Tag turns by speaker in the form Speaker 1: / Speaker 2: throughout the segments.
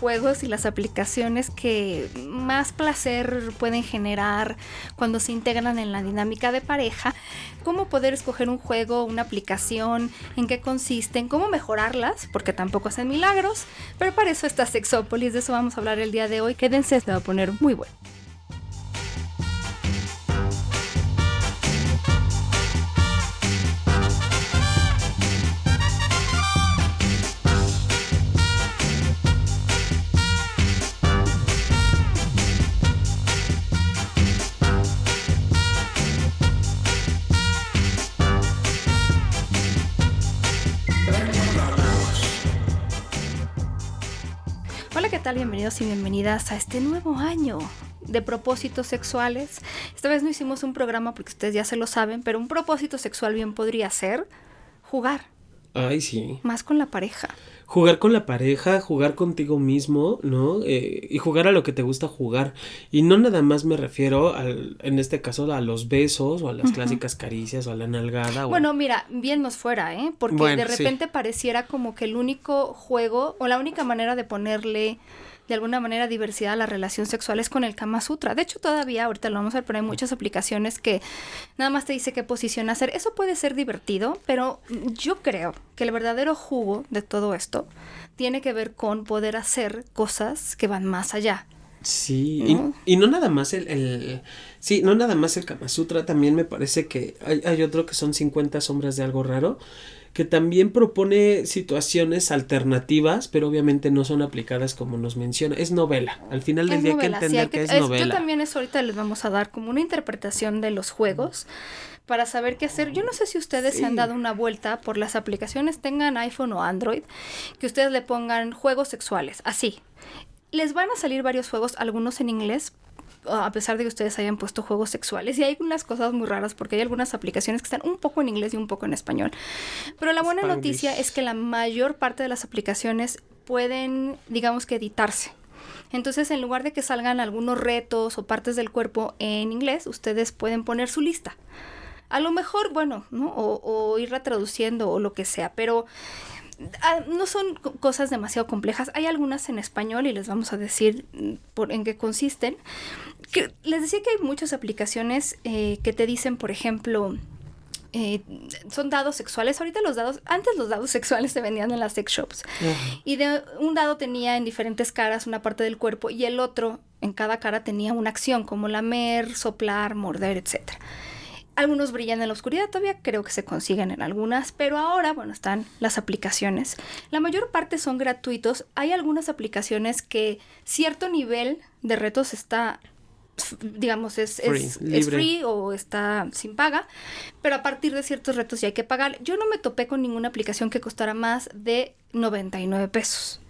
Speaker 1: Juegos y las aplicaciones que más placer pueden generar cuando se integran en la dinámica de pareja? ¿Cómo poder escoger un juego, una aplicación? ¿En qué consisten? ¿Cómo mejorarlas? Porque tampoco hacen milagros. Pero para eso está Sexópolis, de eso vamos a hablar el día de hoy. Quédense, se va a poner muy bueno. Bienvenidos y bienvenidas a este nuevo año de propósitos sexuales. Esta vez no hicimos un programa porque ustedes ya se lo saben, pero un propósito sexual bien podría ser jugar
Speaker 2: Ay, sí.
Speaker 1: más con la pareja.
Speaker 2: Jugar con la pareja, jugar contigo mismo, ¿no? Eh, y jugar a lo que te gusta jugar. Y no nada más me refiero, al, en este caso, a los besos o a las clásicas caricias o a la nalgada. o-
Speaker 1: Bueno, mira, bien nos fuera, ¿eh? Porque
Speaker 2: Bueno,
Speaker 1: de
Speaker 2: sí.
Speaker 1: repente pareciera como que el único juego o la única manera de ponerle de alguna manera diversidad a la relación sexual es con el Kama Sutra. De hecho, todavía ahorita lo vamos a ver, pero hay muchas aplicaciones que nada más te dice qué posición hacer. Eso puede ser divertido, pero yo creo que el verdadero jugo de todo esto tiene que ver con poder hacer cosas que van más allá.
Speaker 2: Sí, y-
Speaker 1: ¿no?
Speaker 2: y, no nada más el, el- Sí, no nada más el Kama Sutra, también me parece que hay, hay otro que son 50 sombras de algo raro, que también propone situaciones alternativas, pero obviamente no son aplicadas como nos menciona. Es novela. Al final del
Speaker 1: Es
Speaker 2: día
Speaker 1: novela,
Speaker 2: hay que
Speaker 1: sí,
Speaker 2: entender
Speaker 1: hay
Speaker 2: que,
Speaker 1: que-
Speaker 2: es, novela.
Speaker 1: Yo también eso ahorita les vamos a dar como una interpretación de los juegos para saber qué hacer. Yo no sé si ustedes se han dado una vuelta por las aplicaciones, tengan iPhone o Android, que ustedes le pongan juegos sexuales, así. Les van a salir varios juegos, algunos en inglés, a pesar de que ustedes hayan puesto juegos sexuales. Y hay unas cosas muy raras porque hay algunas aplicaciones que están un poco en inglés y un poco en español. Pero la buena noticia es que la mayor parte de las aplicaciones pueden, digamos que, editarse. Entonces, en lugar de que salgan algunos retos o partes del cuerpo en inglés, ustedes pueden poner su lista. A lo mejor, bueno, ¿no? O, o irla traduciendo o lo que sea, pero no son co- cosas demasiado complejas. Hay algunas en español y les vamos a decir mm, por, en qué consisten. Que, les decía que hay muchas aplicaciones eh, que te dicen, por ejemplo, eh, son dados sexuales. Ahorita los dados, antes los dados sexuales se vendían en las sex shops.
Speaker 2: Ajá.
Speaker 1: Y de un dado tenía en diferentes caras una parte del cuerpo y el otro en cada cara tenía una acción como lamer, soplar, morder, etc. Algunos brillan en la oscuridad, todavía creo que se consiguen en algunas, pero ahora, bueno, están las aplicaciones. La mayor parte son gratuitos. Hay algunas aplicaciones que cierto nivel de retos está digamos, es,
Speaker 2: free
Speaker 1: o está sin paga, pero a partir de ciertos retos ya hay que pagar. Yo no me topé con ninguna aplicación que costara más de 99 pesos.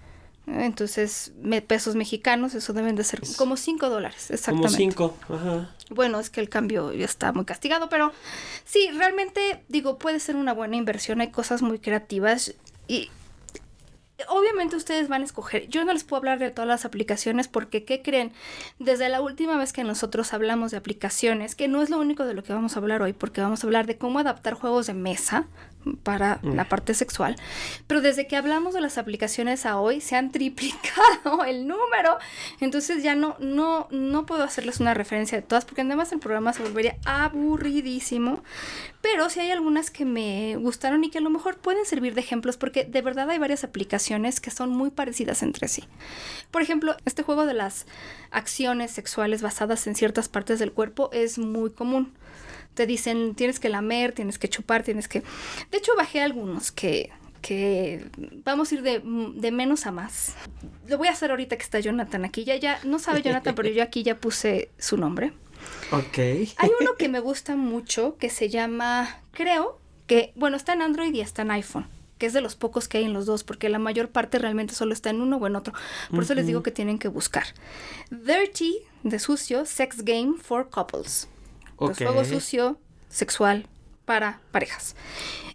Speaker 1: Entonces, me- pesos mexicanos, eso deben de ser como 5 dólares,
Speaker 2: Como
Speaker 1: exactamente.
Speaker 2: cinco. Ajá.
Speaker 1: Bueno, es que el cambio ya está muy castigado, pero sí, realmente digo, puede ser una buena inversión, hay cosas muy creativas y obviamente ustedes van a escoger. Yo no les puedo hablar de todas las aplicaciones porque, ¿qué creen? Desde la última vez que nosotros hablamos de aplicaciones, que no es lo único de lo que vamos a hablar hoy, porque vamos a hablar de cómo adaptar juegos de mesa para la parte sexual, pero desde que hablamos de las aplicaciones a hoy se han triplicado el número, entonces ya no, no, no puedo hacerles una referencia de todas, porque además el programa se volvería aburridísimo, pero sí hay algunas que me gustaron y que a lo mejor pueden servir de ejemplos, porque de verdad hay varias aplicaciones que son muy parecidas entre sí. Por ejemplo, este juego de las acciones sexuales basadas en ciertas partes del cuerpo es muy común. Te dicen, tienes que lamer, tienes que chupar, tienes que... De hecho, bajé algunos que, que vamos a ir de, de menos a más. Lo voy a hacer ahorita que está Jonathan aquí. Ya, ya, no sabe Jonathan, pero yo aquí ya puse su nombre.
Speaker 2: Ok.
Speaker 1: Hay uno que me gusta mucho que se llama, creo que, bueno, está en Android y está en iPhone. Que es de los pocos que hay en los dos, porque la mayor parte realmente solo está en uno o en otro. Por eso les digo que tienen que buscar. Dirty, de sucio, sex game for couples. Pues
Speaker 2: Ok.
Speaker 1: juego sucio, sexual, para parejas.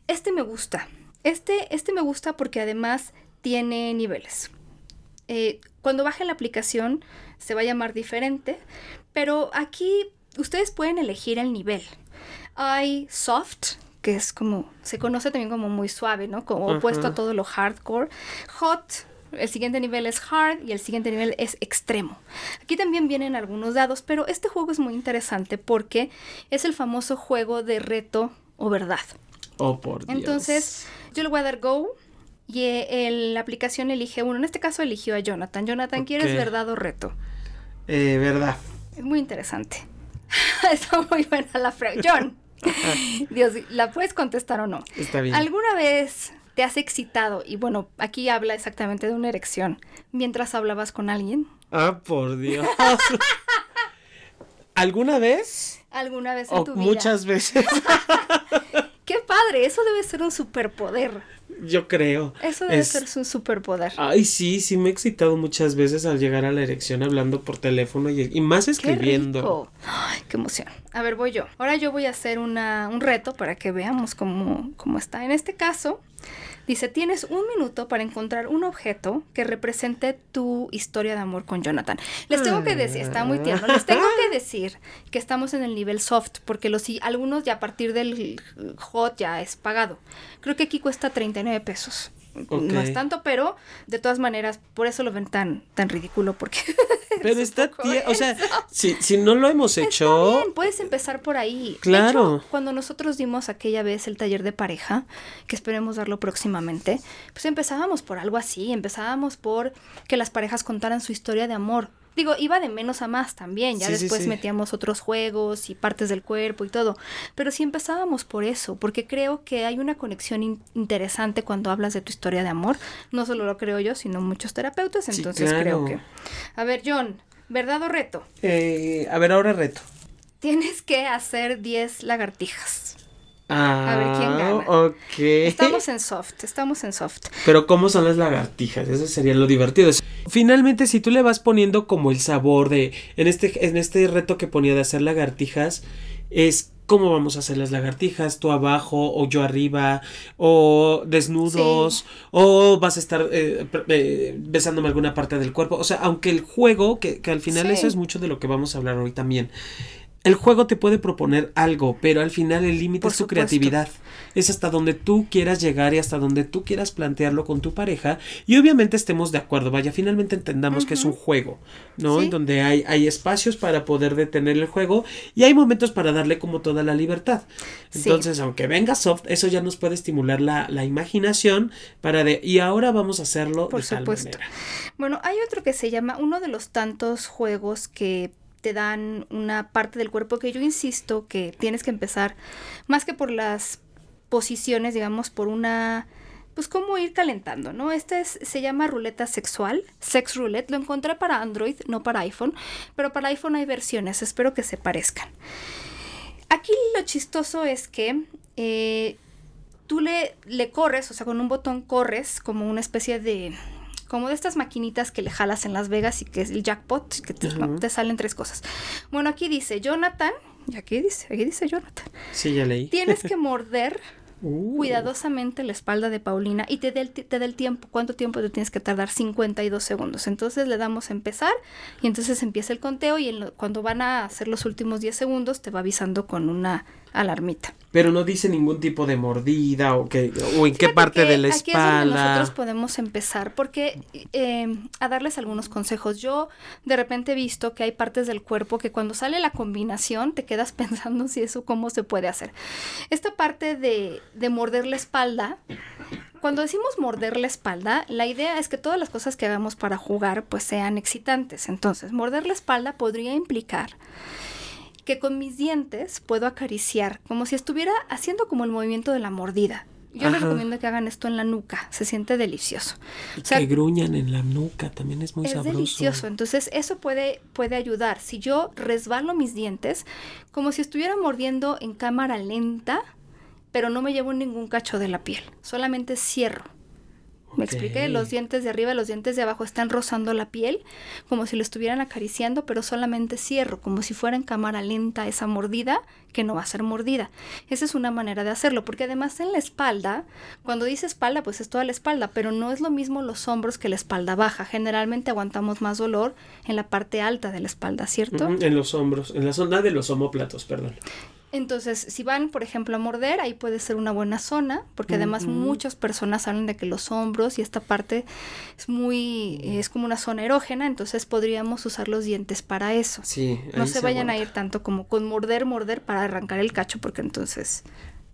Speaker 1: Este me gusta. Este, este me gusta porque además tiene niveles. Eh, cuando bajen la aplicación se va a llamar diferente, pero aquí ustedes pueden elegir el nivel. Hay soft, que es como, se conoce también como muy suave, ¿no? Como opuesto a todo lo hardcore. Hot, el siguiente nivel es hard y el siguiente nivel es extremo. Aquí también vienen algunos dados, pero este juego es muy interesante porque es el famoso juego de reto o verdad.
Speaker 2: Oh, por Dios.
Speaker 1: Entonces, yo le voy a dar go y eh, el- la aplicación elige uno. En este caso eligió a Jonathan. Jonathan, ¿quieres verdad o reto?
Speaker 2: Eh, verdad.
Speaker 1: Es muy interesante. Está muy buena la frase. John, Dios, ¿la puedes contestar o no?
Speaker 2: Está bien.
Speaker 1: ¿Alguna vez te has excitado? Y bueno, aquí habla exactamente de una erección. Mientras hablabas con alguien.
Speaker 2: Ah, por Dios. ¿Alguna vez?
Speaker 1: ¿Alguna vez en
Speaker 2: O
Speaker 1: tu vida?
Speaker 2: muchas veces.
Speaker 1: ¡Qué padre! Eso debe ser un superpoder.
Speaker 2: Yo creo.
Speaker 1: Eso debe
Speaker 2: Es-
Speaker 1: ser un superpoder.
Speaker 2: Ay, sí, sí me he excitado muchas veces al llegar a la erección hablando por teléfono y, y más
Speaker 1: ¡Qué
Speaker 2: escribiendo.
Speaker 1: rico! ¡Ay, qué emoción! A ver, voy yo. Ahora yo voy a hacer una, un reto para que veamos cómo, cómo está. En este caso, dice, tienes un minuto para encontrar un objeto que represente tu historia de amor con Jonathan. Les tengo que decir, está muy tierno, les tengo que decir que estamos en el nivel soft, porque los algunos ya a partir del hot ya es pagado. Creo que aquí cuesta 39 pesos. No es tanto, pero de todas maneras, por eso lo ven tan, tan ridículo, porque...
Speaker 2: Pero
Speaker 1: es
Speaker 2: está tie- o sea, si, si no lo hemos hecho,
Speaker 1: bien, puedes empezar por ahí.
Speaker 2: Claro.
Speaker 1: hecho, cuando nosotros dimos aquella vez el taller de pareja, que esperemos darlo próximamente, pues empezábamos por algo así, empezábamos por que las parejas contaran su historia de amor. Digo, iba de menos a más también, ya
Speaker 2: Sí,
Speaker 1: después
Speaker 2: sí.
Speaker 1: metíamos otros juegos y partes del cuerpo y todo, pero sí empezábamos por eso, porque creo que hay una conexión in- interesante cuando hablas de tu historia de amor, no solo lo creo yo, sino muchos terapeutas, entonces creo que... A ver, John, ¿verdad o reto?
Speaker 2: eh, a ver, ahora reto.
Speaker 1: Tienes que hacer 10 lagartijas.
Speaker 2: Ah,
Speaker 1: ver, ¿quién gana?
Speaker 2: Ok.
Speaker 1: Estamos en soft, estamos en soft.
Speaker 2: Pero ¿cómo son las lagartijas? Eso sería lo divertido. Finalmente, si tú le vas poniendo como el sabor de... En este, en este reto que ponía de hacer lagartijas, es cómo vamos a hacer las lagartijas, tú abajo o yo arriba, o desnudos,
Speaker 1: Sí.
Speaker 2: o vas a estar eh, eh, besándome alguna parte del cuerpo. O sea, aunque el juego, que, que al final
Speaker 1: Sí.
Speaker 2: eso es mucho de lo que vamos a hablar hoy también. El juego te puede proponer algo, pero al final el límite es tu
Speaker 1: supuesto.
Speaker 2: creatividad. Es hasta donde tú quieras llegar y hasta donde tú quieras plantearlo con tu pareja. Y obviamente estemos de acuerdo. Vaya, finalmente entendamos que es un juego, ¿no?
Speaker 1: Sí.
Speaker 2: En donde hay, hay espacios para poder detener el juego y hay momentos para darle como toda la libertad.
Speaker 1: Sí.
Speaker 2: Entonces, aunque venga soft, eso ya nos puede estimular la, la imaginación para de. Y ahora vamos a hacerlo
Speaker 1: Por
Speaker 2: de tal
Speaker 1: supuesto.
Speaker 2: manera.
Speaker 1: Bueno, hay otro que se llama uno de los tantos juegos que te dan una parte del cuerpo que yo insisto que tienes que empezar más que por las posiciones, digamos, por una pues cómo ir calentando, ¿no? Este es- se llama ruleta sexual, sex roulette, lo encontré para Android, no para iPhone, pero para iPhone hay versiones, espero que se parezcan. Aquí lo chistoso es que eh, tú le, le corres, o sea, con un botón corres como una especie de... Como de estas maquinitas que le jalas en Las Vegas y que es el jackpot, que te, salen tres cosas. Bueno, aquí dice Jonathan, y aquí dice, aquí dice Jonathan.
Speaker 2: Sí, ya leí.
Speaker 1: Tienes que morder
Speaker 2: Uh.
Speaker 1: cuidadosamente la espalda de Paulina y te dé el, el tiempo. ¿Cuánto tiempo te tienes que tardar? 52 segundos. Entonces le damos a empezar y entonces empieza el conteo y en lo- cuando van a hacer los últimos 10 segundos te va avisando con una alarmita.
Speaker 2: Pero no dice ningún tipo de mordida o, que, o en qué parte
Speaker 1: que
Speaker 2: de la
Speaker 1: Aquí es donde
Speaker 2: espalda.
Speaker 1: nosotros podemos empezar, porque eh, a darles algunos consejos. Yo de repente he visto que hay partes del cuerpo que cuando sale la combinación te quedas pensando si eso cómo se puede hacer. Esta parte de, de morder la espalda, cuando decimos morder la espalda, la idea es que todas las cosas que hagamos para jugar pues sean excitantes. Entonces, morder la espalda podría implicar que con mis dientes puedo acariciar, como si estuviera haciendo como el movimiento de la mordida. Yo les recomiendo que hagan esto en la nuca, se siente delicioso. O sea,
Speaker 2: que gruñan en la nuca, también es muy
Speaker 1: es
Speaker 2: sabroso.
Speaker 1: delicioso, entonces eso puede, puede ayudar. Si yo resbalo mis dientes, como si estuviera mordiendo en cámara lenta, pero no me llevo ningún cacho de la piel, solamente cierro. Me expliqué, los dientes de arriba y los dientes de abajo están rozando la piel como si lo estuvieran acariciando, pero solamente cierro, como si fuera en cámara lenta esa mordida que no va a ser mordida. Esa es una manera de hacerlo, porque además en la espalda, cuando dice espalda, pues es toda la espalda, pero no es lo mismo los hombros que la espalda baja. Generalmente aguantamos más dolor en la parte alta de la espalda, ¿cierto?
Speaker 2: En los hombros, en la zona de los homóplatos, perdón.
Speaker 1: Entonces, si van, por ejemplo, a morder, ahí puede ser una buena zona, porque además muchas personas hablan de que los hombros y esta parte es muy, es como una zona erógena, entonces podríamos usar los dientes para eso.
Speaker 2: Sí.
Speaker 1: no se vayan a ir tanto como con morder, morder para arrancar el cacho, porque entonces...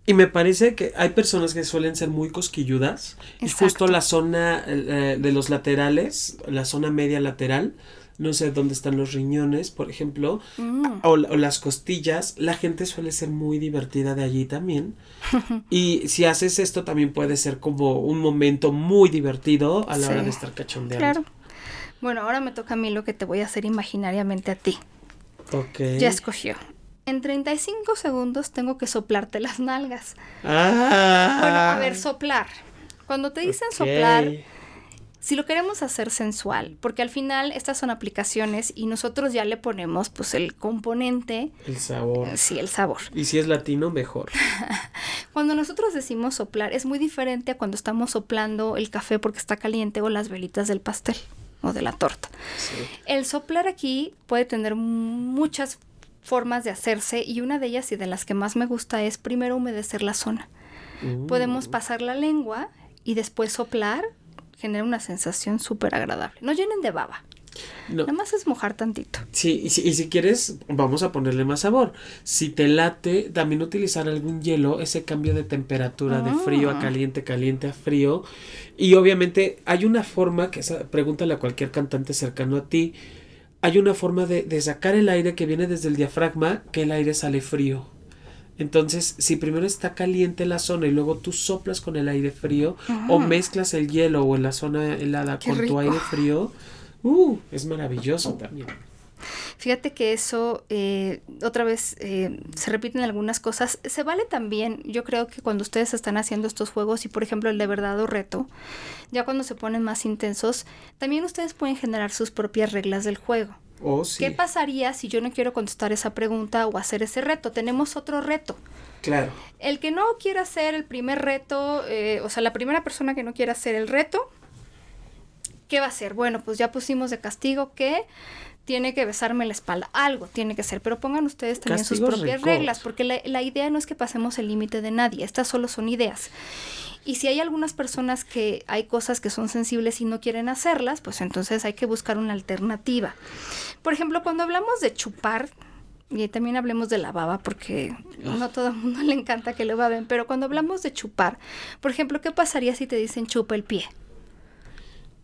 Speaker 2: Y me parece que hay personas que suelen ser muy cosquilludas y justo la zona eh, de los laterales, la zona media lateral, no sé dónde están los riñones, por ejemplo,
Speaker 1: Mm.
Speaker 2: o, o las costillas, la gente suele ser muy divertida de allí también. y si haces esto también puede ser como un momento muy divertido a la hora de estar cachondeando.
Speaker 1: Claro. Bueno, ahora me toca a mí lo que te voy a hacer imaginariamente a ti.
Speaker 2: Ok.
Speaker 1: Ya escogió. En 35 segundos tengo que soplarte las nalgas.
Speaker 2: Ah.
Speaker 1: Bueno, a ver, soplar. Cuando te dicen soplar, si lo queremos hacer sensual, porque al final estas son aplicaciones y nosotros ya le ponemos pues el componente,
Speaker 2: El sabor.
Speaker 1: eh, sí, el sabor.
Speaker 2: Y si es latino, mejor.
Speaker 1: Cuando nosotros decimos soplar es muy diferente a cuando estamos soplando el café porque está caliente o las velitas del pastel o de la torta.
Speaker 2: Sí.
Speaker 1: El soplar aquí puede tener muchas formas de hacerse y una de ellas y de las que más me gusta es primero humedecer la zona.
Speaker 2: Mm.
Speaker 1: Podemos pasar la lengua y después soplar, genera una sensación súper agradable. No llenen de baba,
Speaker 2: No.
Speaker 1: nada más es mojar tantito.
Speaker 2: Sí, y si, y si quieres, vamos a ponerle más sabor. Si te late, también utilizar algún hielo, ese cambio de temperatura de frío a
Speaker 1: Ah.
Speaker 2: caliente, caliente a frío. Y obviamente hay una forma, que esa, pregúntale a cualquier cantante cercano a ti, hay una forma de, de sacar el aire que viene desde el diafragma, que el aire sale frío. Entonces, si primero está caliente la zona y luego tú soplas con el aire frío o mezclas el hielo o en la zona helada
Speaker 1: Qué
Speaker 2: con
Speaker 1: rico.
Speaker 2: tu aire frío, uh, es maravilloso también.
Speaker 1: Fíjate que eso, eh, otra vez, eh, se repiten algunas cosas. Se vale también, yo creo que cuando ustedes están haciendo estos juegos y por ejemplo el de verdad o reto, ya cuando se ponen más intensos, también ustedes pueden generar sus propias reglas del juego.
Speaker 2: Oh, sí.
Speaker 1: ¿Qué pasaría si yo no quiero contestar esa pregunta o hacer ese reto? Tenemos otro reto.
Speaker 2: Claro.
Speaker 1: El que no quiera hacer el primer reto, eh, o sea, la primera persona que no quiera hacer el reto, ¿qué va a hacer? Bueno, pues ya pusimos de castigo que tiene que besarme la espalda. Algo tiene que ser, pero pongan ustedes también sus propias
Speaker 2: ricos.
Speaker 1: reglas, porque la, la idea no es que pasemos el límite de nadie, estas solo son ideas. Y si hay algunas personas que hay cosas que son sensibles y no quieren hacerlas, pues entonces hay que buscar una alternativa. Por ejemplo, cuando hablamos de chupar, y también hablemos de la baba, porque no todo el mundo le encanta que lo baben, pero cuando hablamos de chupar, por ejemplo, ¿qué pasaría si te dicen chupa el pie?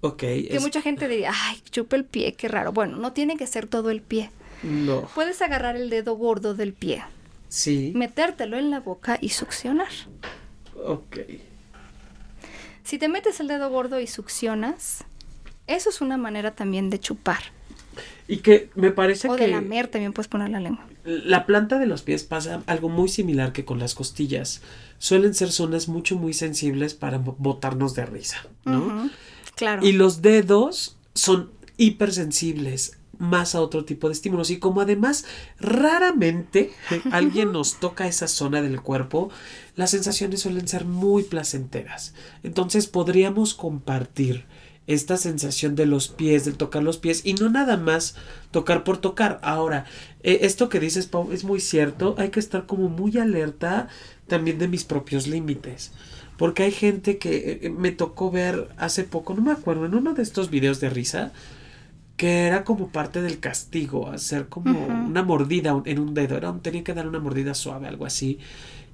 Speaker 2: Ok.
Speaker 1: Que
Speaker 2: es-
Speaker 1: mucha gente diría, ay, chupa el pie, qué raro. Bueno, no tiene que ser todo el pie.
Speaker 2: No.
Speaker 1: Puedes agarrar el dedo gordo del pie,
Speaker 2: Sí.
Speaker 1: metértelo en la boca y succionar.
Speaker 2: Ok.
Speaker 1: Si te metes el dedo gordo y succionas, eso es una manera también de chupar.
Speaker 2: Y que me parece
Speaker 1: O
Speaker 2: que
Speaker 1: de lamer también puedes poner la lengua.
Speaker 2: la planta de los pies pasa algo muy similar que con las costillas. Suelen ser zonas mucho muy sensibles para bo- botarnos de risa, ¿no?
Speaker 1: Claro.
Speaker 2: Y los dedos son hipersensibles más a otro tipo de estímulos y como además raramente alguien nos toca esa zona del cuerpo, las sensaciones suelen ser muy placenteras. Entonces podríamos compartir esta sensación de los pies, del tocar los pies y no nada más tocar por tocar. Ahora, eh, esto que dices, Pau, es muy cierto, hay que estar como muy alerta también de mis propios límites. Porque hay gente que eh, me tocó ver hace poco, no me acuerdo, en uno de estos videos de risa, que era como parte del castigo, hacer como una mordida en un dedo, era un- tenía que dar una mordida suave, algo así.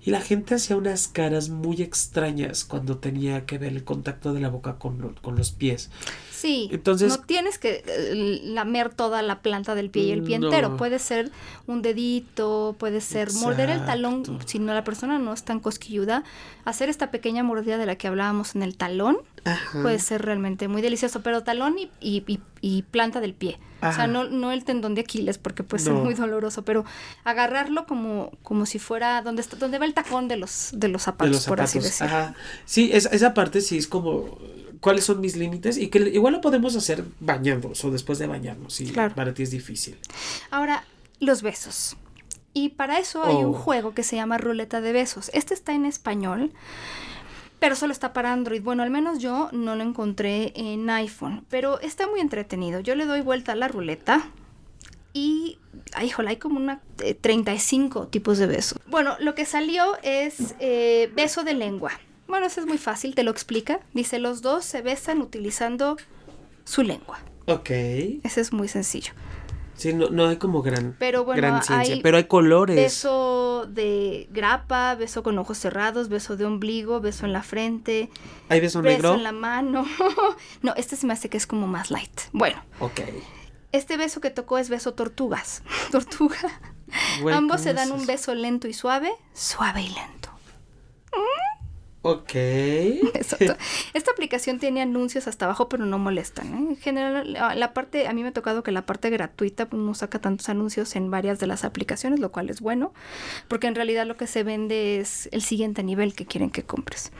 Speaker 2: Y la gente hacía unas caras muy extrañas cuando tenía que ver el contacto de la boca con, con los pies.
Speaker 1: Sí,
Speaker 2: Entonces-
Speaker 1: no tienes que eh, lamer toda la planta del pie y el pie
Speaker 2: No.
Speaker 1: entero. Puede ser un dedito, puede ser morder el talón, si no la persona no es tan cosquilluda. Hacer esta pequeña mordida de la que hablábamos en el talón
Speaker 2: Ajá.
Speaker 1: puede ser realmente muy delicioso, pero talón y, y- y- y planta del pie. O sea, no, no el tendón de Aquiles porque puede ser muy doloroso, pero agarrarlo como, como si fuera donde, está, donde va el tacón de los, de los zapatos,
Speaker 2: de los
Speaker 1: por así decirlo.
Speaker 2: Ajá. Sí, es- esa parte sí es como cuáles son mis límites y que igual lo podemos hacer bañándonos o después de bañarnos si
Speaker 1: Claro.
Speaker 2: para ti es difícil.
Speaker 1: Ahora, los besos. Y para eso hay un
Speaker 2: Oh.
Speaker 1: juego que se llama Ruleta de Besos. Este está en español, pero solo está para Android. Bueno, al menos yo no lo encontré en iPhone, pero está muy entretenido. Yo le doy vuelta a la ruleta y, ay, híjole, hay como una eh, 35 tipos de besos. Bueno, lo que salió es eh, beso de lengua. Bueno, eso es muy fácil, te lo explica. Dice, los dos se besan utilizando su lengua.
Speaker 2: Ok.
Speaker 1: Ese es muy sencillo.
Speaker 2: Sí, no, no hay como gran,
Speaker 1: Pero bueno,
Speaker 2: gran ciencia,
Speaker 1: hay
Speaker 2: pero hay colores.
Speaker 1: Beso de grapa, beso con ojos cerrados, beso de ombligo, beso en la frente,
Speaker 2: ¿Hay beso
Speaker 1: beso
Speaker 2: negro?
Speaker 1: en la mano. no, este se me hace que es como más light. Bueno,
Speaker 2: Ok.
Speaker 1: este beso que tocó es beso tortugas. Tortuga.
Speaker 2: Güey,
Speaker 1: Ambos
Speaker 2: ¿cómo
Speaker 1: se
Speaker 2: es
Speaker 1: dan un
Speaker 2: eso?
Speaker 1: beso lento y suave, suave y lento.
Speaker 2: Ok.
Speaker 1: Exacto. Esta aplicación tiene anuncios hasta abajo, pero no molestan. ¿eh? En general, la, la parte, a mí me ha tocado que la parte gratuita pues, no saca tantos anuncios en varias de las aplicaciones, lo cual es bueno, porque en realidad lo que se vende es el siguiente nivel que quieren que compres.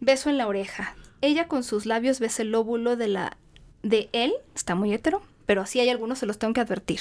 Speaker 1: Beso en la oreja. Ella con sus labios besa el lóbulo de la de él, está muy hétero, pero sí hay algunos, se los tengo que advertir.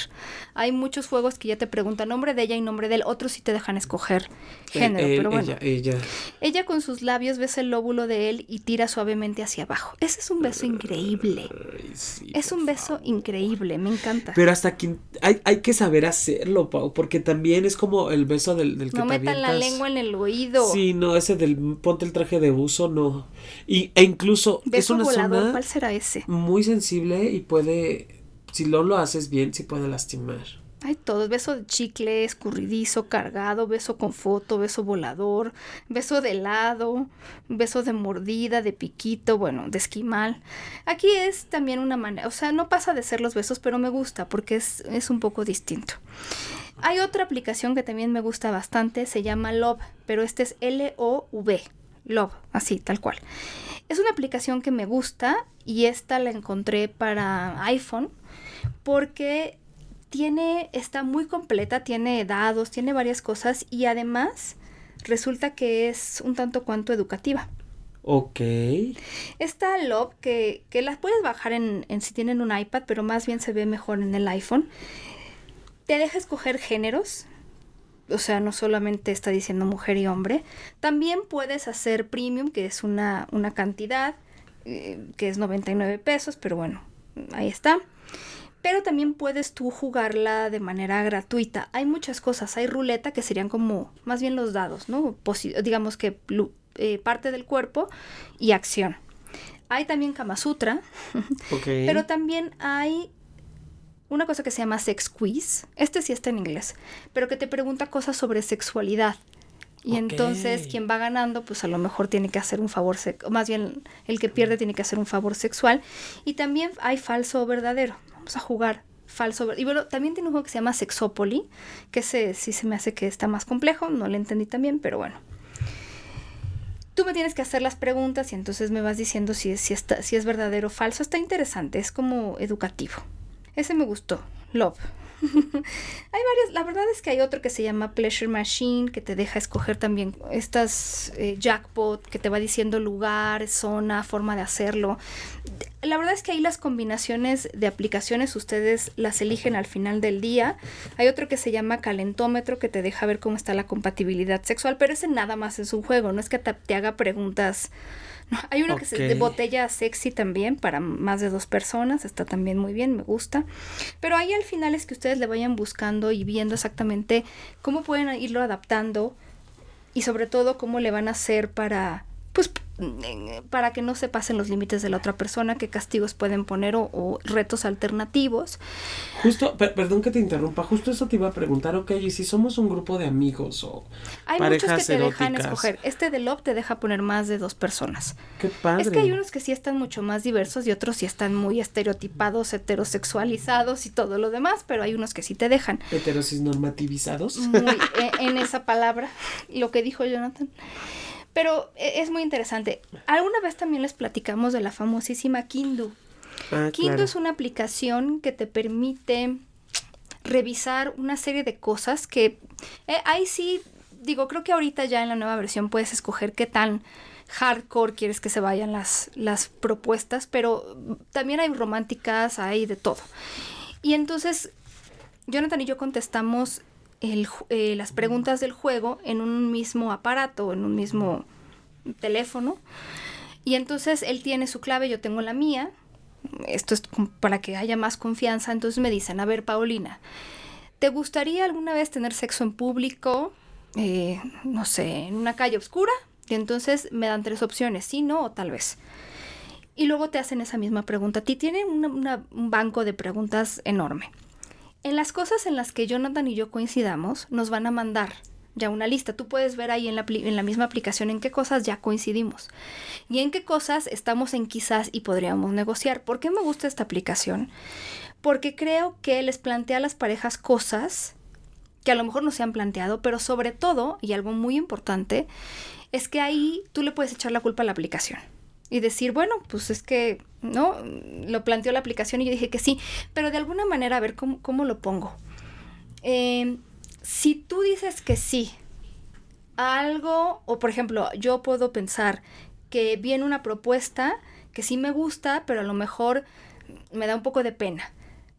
Speaker 1: Hay muchos juegos que ya te preguntan nombre de ella y nombre de él, otros sí te dejan escoger género,
Speaker 2: Eh, él,
Speaker 1: pero bueno.
Speaker 2: Ella, ella.
Speaker 1: Ella con sus labios besa el lóbulo de él y tira suavemente hacia abajo. Ese es un beso increíble.
Speaker 2: Ay, sí,
Speaker 1: Es un beso increíble, me encanta.
Speaker 2: Pero hasta aquí hay, hay que saber hacerlo, Pau, porque también es como el beso del, del que
Speaker 1: no
Speaker 2: te
Speaker 1: metan la lengua en el oído.
Speaker 2: Sí, no, ese del ponte el traje de buzo, no. Y, e incluso es
Speaker 1: beso
Speaker 2: una
Speaker 1: volador,
Speaker 2: zona
Speaker 1: ¿cuál será ese?
Speaker 2: muy sensible y puede, si no lo haces bien, sí puede lastimar.
Speaker 1: Hay todos, beso de chicle, escurridizo, cargado, beso con foto, beso volador, beso de helado, beso de mordida, de piquito, bueno, de esquimal. Aquí es también una manera, o sea, no pasa de ser los besos, pero me gusta porque es, es un poco distinto. Hay otra aplicación que también me gusta bastante, se llama Love, pero este es L-O-V, Love, así, tal cual. Es una aplicación que me gusta y esta la encontré para iPhone porque tiene, está muy completa, tiene dados, tiene varias cosas y además resulta que es un tanto cuanto educativa.
Speaker 2: Ok.
Speaker 1: Esta Love, que, que las puedes bajar en, en si tienen un iPad, pero más bien se ve mejor en el iPhone, te deja escoger géneros. O sea, no solamente está diciendo mujer y hombre. También puedes hacer premium, que es una, una cantidad, eh, que es 99 pesos, pero bueno, ahí está. Pero también puedes tú jugarla de manera gratuita. Hay muchas cosas. Hay ruleta, que serían como más bien los dados, ¿no? Posi- digamos que eh, parte del cuerpo y acción. Hay también Kama Sutra, pero también hay una cosa que se llama Sex Quiz. Este sí está en inglés, pero que te pregunta cosas sobre sexualidad. Y entonces quien va ganando, pues a lo mejor tiene que hacer un favor, o más bien el que pierde tiene que hacer un favor sexual. Y también hay falso o verdadero. Vamos a jugar falso. Y bueno, también tiene un juego que se llama Sexópoli, que ese sí se me hace que está más complejo, no lo entendí también, pero bueno. Tú me tienes que hacer las preguntas y entonces me vas diciendo si es, si está, si es verdadero o falso. Está interesante, es como educativo. Ese me gustó, Love. Hay varios, la verdad es que hay otro que se llama Pleasure Machine, que te deja escoger también estas eh, jackpot, que te va diciendo lugar, zona, forma de hacerlo. La verdad es que ahí las combinaciones de aplicaciones ustedes las eligen al final del día. Hay otro que se llama calentómetro, que te deja ver cómo está la compatibilidad sexual, pero ese nada más es un juego, no es que te, te haga preguntas. No, hay uno que se de botella sexy también para más de dos personas, está también muy bien, me gusta. Pero ahí al final es que ustedes le vayan buscando y viendo exactamente cómo pueden irlo adaptando y sobre todo cómo le van a hacer para pues eh, para que no se pasen los límites de la otra persona, qué castigos pueden poner o, o retos alternativos.
Speaker 2: Justo, per- perdón que te interrumpa, justo eso te iba a preguntar, ok, y si somos un grupo de amigos o
Speaker 1: Hay muchos que
Speaker 2: parejas
Speaker 1: te dejan escoger. Este de Love te deja poner más de dos personas.
Speaker 2: Qué padre.
Speaker 1: Es que hay unos que sí están mucho más diversos y otros sí están muy estereotipados, heterosexualizados y todo lo demás, pero hay unos que sí te dejan.
Speaker 2: Heterosis normativizados.
Speaker 1: muy e- en esa palabra, lo que dijo Jonathan. Pero e- es muy interesante. Alguna vez también les platicamos de la famosísima Kindu.
Speaker 2: Ah, claro.
Speaker 1: es una aplicación que te permite revisar una serie de cosas que eh, ahí sí digo, creo que ahorita ya en la nueva versión puedes escoger qué tan hardcore quieres que se vayan las, las propuestas, pero también hay románticas, hay de todo. Y entonces, Jonathan y yo contestamos el, eh, las preguntas del juego en un mismo aparato, en un mismo teléfono. Y entonces él tiene su clave, yo tengo la mía. Esto es para que haya más confianza. Entonces me dicen, a ver, Paulina, ¿te gustaría alguna vez tener sexo en público? Eh, no sé, en una calle oscura. Y entonces me dan tres opciones, sí, no o tal vez. Y luego te hacen esa misma pregunta. A ti tienen un banco de preguntas enorme. En las cosas en las que Jonathan y yo coincidamos, nos van a mandar ya una lista. Tú puedes ver ahí en la, en la, misma aplicación en qué cosas ya coincidimos y en qué cosas estamos en quizás y podríamos negociar. ¿Por qué me gusta esta aplicación? Porque creo que les plantea a las parejas cosas que a lo mejor no se han planteado, pero sobre todo, y algo muy importante, es que ahí tú le puedes echar la culpa a la aplicación y decir, bueno, pues es que, ¿no? Lo planteó la aplicación y yo dije que sí, pero de alguna manera a ver cómo, cómo lo pongo. Eh, si tú dices que sí algo, o por ejemplo, yo puedo pensar que viene una propuesta que sí me gusta, pero a lo mejor me da un poco de pena.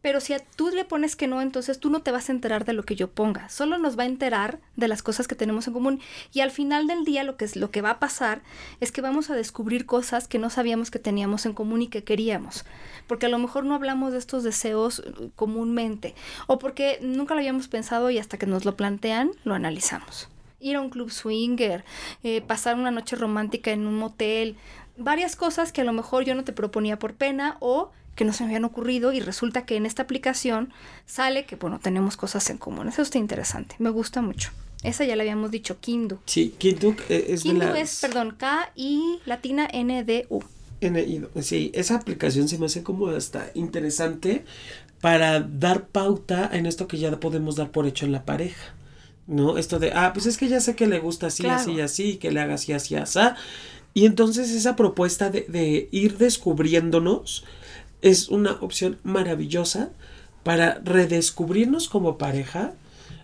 Speaker 1: Pero si a tú le pones que no, entonces tú no te vas a enterar de lo que yo ponga. Solo nos va a enterar de las cosas que tenemos en común. Y al final del día lo que, es, lo que va a pasar es que vamos a descubrir cosas que no sabíamos que teníamos en común y que queríamos. Porque a lo mejor no hablamos de estos deseos uh, comúnmente. O porque nunca lo habíamos pensado y hasta que nos lo plantean, lo analizamos. Ir a un club swinger, eh, pasar una noche romántica en un motel, varias cosas que a lo mejor yo no te proponía por pena o que no se me habían ocurrido y resulta que en esta aplicación sale que, bueno, tenemos cosas en común. Eso está interesante, me gusta mucho. Esa ya la habíamos dicho, Kindu.
Speaker 2: Sí, Kindu eh, es
Speaker 1: Kindu es, perdón, K-I latina N-D-U.
Speaker 2: N sí, esa aplicación se me hace como hasta interesante para dar pauta en esto que ya podemos dar por hecho en la pareja. ¿No? Esto de, ah, pues es que ya sé que le gusta así, así, así, que le haga así, así, así. Y entonces esa propuesta de, de ir descubriéndonos es una opción maravillosa para redescubrirnos como pareja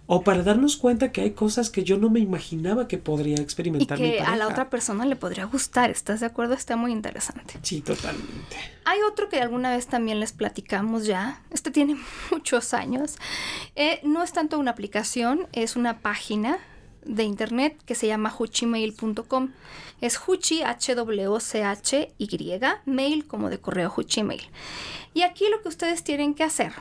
Speaker 2: o para darnos cuenta que hay cosas que yo no me imaginaba que podría experimentar.
Speaker 1: Y que a la otra persona le podría gustar, ¿estás de acuerdo? Está muy interesante.
Speaker 2: Sí, totalmente.
Speaker 1: Hay otro que alguna vez también les platicamos ya, este tiene muchos años. Eh, no es tanto una aplicación, es una página de internet que se llama huchimail.com. Es Huchi, H-W-C-H-Y, mail como de correo Huchimail. Y aquí lo que ustedes tienen que hacer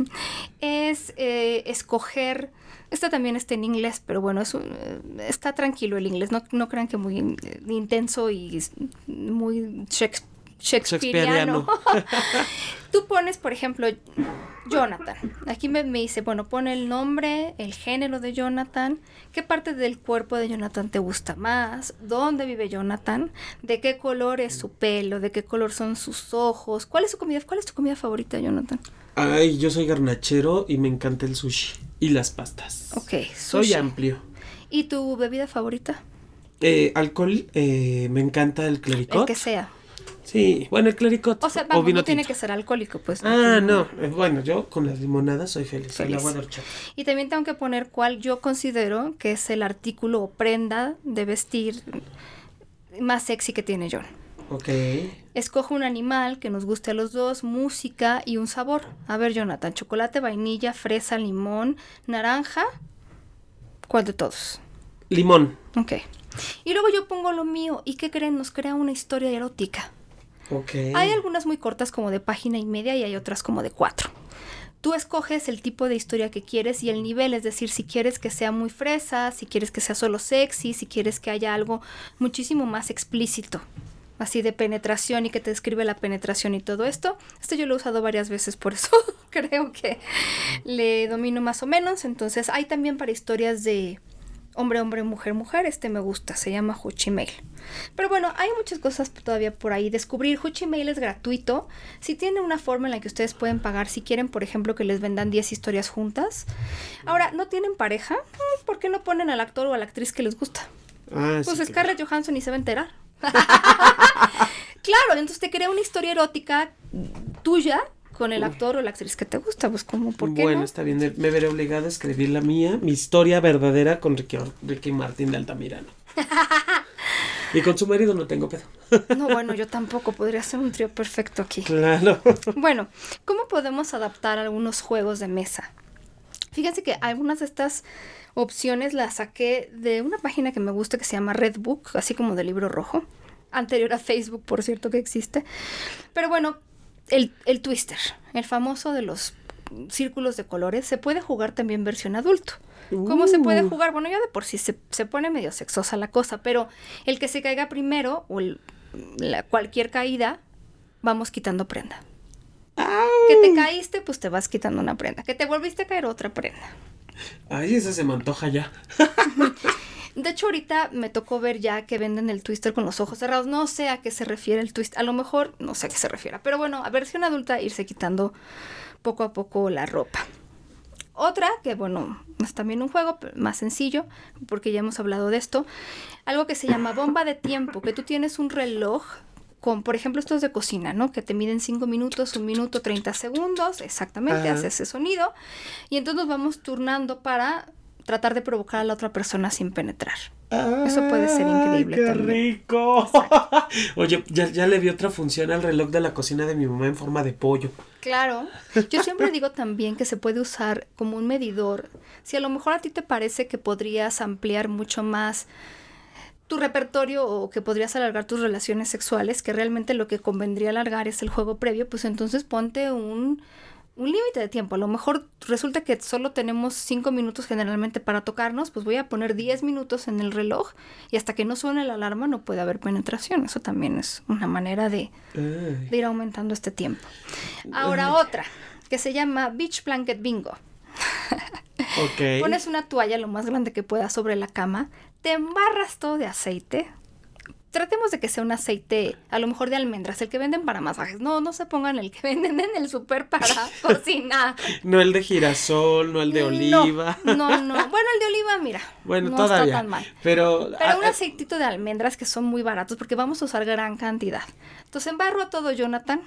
Speaker 1: es eh, escoger. Esto también está en inglés, pero bueno, es eh, está tranquilo el inglés. No, no crean que muy intenso y muy shakespeareano. Tú pones, por ejemplo, Jonathan. Aquí me, dice, bueno, pone el nombre, el género de Jonathan, qué parte del cuerpo de Jonathan te gusta más, dónde vive Jonathan, de qué color es su pelo, de qué color son sus ojos, cuál es su comida, cuál es tu comida favorita, Jonathan.
Speaker 2: Ay, yo soy garnachero y me encanta el sushi y las pastas.
Speaker 1: Ok,
Speaker 2: sushi. Soy amplio.
Speaker 1: ¿Y tu bebida favorita?
Speaker 2: Eh, alcohol, eh, me encanta el clericot.
Speaker 1: El que sea.
Speaker 2: Sí, bueno, el clericot.
Speaker 1: O sea, vamos, no tiene que ser alcohólico, pues.
Speaker 2: Ah, no. Eh, bueno, yo con las limonadas soy feliz. feliz.
Speaker 1: y también tengo que poner cuál yo considero que es el artículo o prenda de vestir más sexy que tiene John.
Speaker 2: Ok.
Speaker 1: Escojo un animal que nos guste a los dos, música y un sabor. A ver, Jonathan, chocolate, vainilla, fresa, limón, naranja. ¿Cuál de todos?
Speaker 2: Limón.
Speaker 1: Ok. Y luego yo pongo lo mío. ¿Y qué creen? Nos crea una historia erótica. Hay algunas muy cortas como de página y media y hay otras como de cuatro. Tú escoges el tipo de historia que quieres y el nivel, es decir, si quieres que sea muy fresa, si quieres que sea solo sexy, si quieres que haya algo muchísimo más explícito, así de penetración y que te describe la penetración y todo esto. Esto yo lo he usado varias veces, por eso creo que le domino más o menos. Entonces hay también para historias de hombre, hombre, mujer, mujer, este me gusta, se llama Huchimail. Pero bueno, hay muchas cosas todavía por ahí. Descubrir Huchimail es gratuito. Si tiene una forma en la que ustedes pueden pagar, si quieren, por ejemplo, que les vendan 10 historias juntas. Ahora, ¿no tienen pareja? Mm, ¿Por qué no ponen al actor o a la actriz que les gusta?
Speaker 2: Ah,
Speaker 1: pues Scarlett Johansson y se va a enterar. claro, entonces te crea una historia erótica tuya con el actor o la actriz que te gusta, pues como, ¿por qué
Speaker 2: bueno,
Speaker 1: no?
Speaker 2: está bien, me veré obligado a escribir la mía, mi historia verdadera con Ricky, Ricky Martin de Altamirano. y con su marido no tengo pedo.
Speaker 1: No, bueno, yo tampoco podría ser un trío perfecto aquí.
Speaker 2: Claro.
Speaker 1: Bueno, ¿cómo podemos adaptar algunos juegos de mesa? Fíjense que algunas de estas opciones las saqué de una página que me gusta que se llama Redbook, así como de libro rojo. Anterior a Facebook, por cierto, que existe. Pero bueno, el, el twister, el famoso de los círculos de colores, se puede jugar también versión adulto. ¿Cómo se puede
Speaker 2: Uh.
Speaker 1: jugar? Bueno, ya de por sí se, se pone medio sexosa la cosa, pero el que se caiga primero o el- la- cualquier caída, vamos quitando prenda. Que te caíste, pues te vas quitando una prenda. Que te volviste a caer otra prenda.
Speaker 2: Ay, esa se me antoja ya.
Speaker 1: De hecho, ahorita me tocó ver ya que venden el twister con los ojos cerrados. No sé a qué se refiere el twist. A lo mejor no sé a qué se refiere. Pero bueno, a versión adulta irse quitando poco a poco la ropa. Otra, que bueno, es también un juego más sencillo, porque ya hemos hablado de esto. Algo que se llama bomba de tiempo, que tú tienes un reloj con, por ejemplo, estos de cocina, ¿no? Que te miden 5 minutos, 1 minuto, 30 segundos, exactamente,
Speaker 2: Ajá.
Speaker 1: hace ese sonido. Y entonces nos vamos turnando para tratar de provocar a la otra persona sin penetrar. Eso puede ser increíble
Speaker 2: ¡Qué
Speaker 1: también.
Speaker 2: rico! Oye, ya, ya le vi otra función al reloj de la cocina de mi mamá en forma de pollo.
Speaker 1: Claro. Yo siempre digo también que se puede usar como un medidor. Si a lo mejor a ti te parece que podrías ampliar mucho más tu repertorio o que podrías alargar tus relaciones sexuales, que realmente lo que convendría alargar es el juego previo, pues entonces ponte un, un límite de tiempo. A lo mejor resulta que solo tenemos cinco minutos generalmente para tocarnos, pues voy a poner 10 minutos en el reloj y hasta que no suene la alarma no puede haber penetración. Eso también es una manera de, ir aumentando este tiempo. Ahora otra, que se llama Beach Blanket Bingo.
Speaker 2: Ok.
Speaker 1: Pones una toalla lo más grande que puedas sobre la cama, te embarras todo de aceite. Tratemos de que sea un aceite, a lo mejor de almendras, el que venden para masajes. No, no se pongan el que venden en el súper para cocina.
Speaker 2: No el de girasol, no el de oliva.
Speaker 1: No, no, no. Bueno, el de oliva, mira.
Speaker 2: Bueno,
Speaker 1: no
Speaker 2: todavía.
Speaker 1: está tan mal.
Speaker 2: Pero,
Speaker 1: Pero un aceitito de almendras que son muy baratos porque vamos a usar gran cantidad. Entonces embarro a todo Jonathan.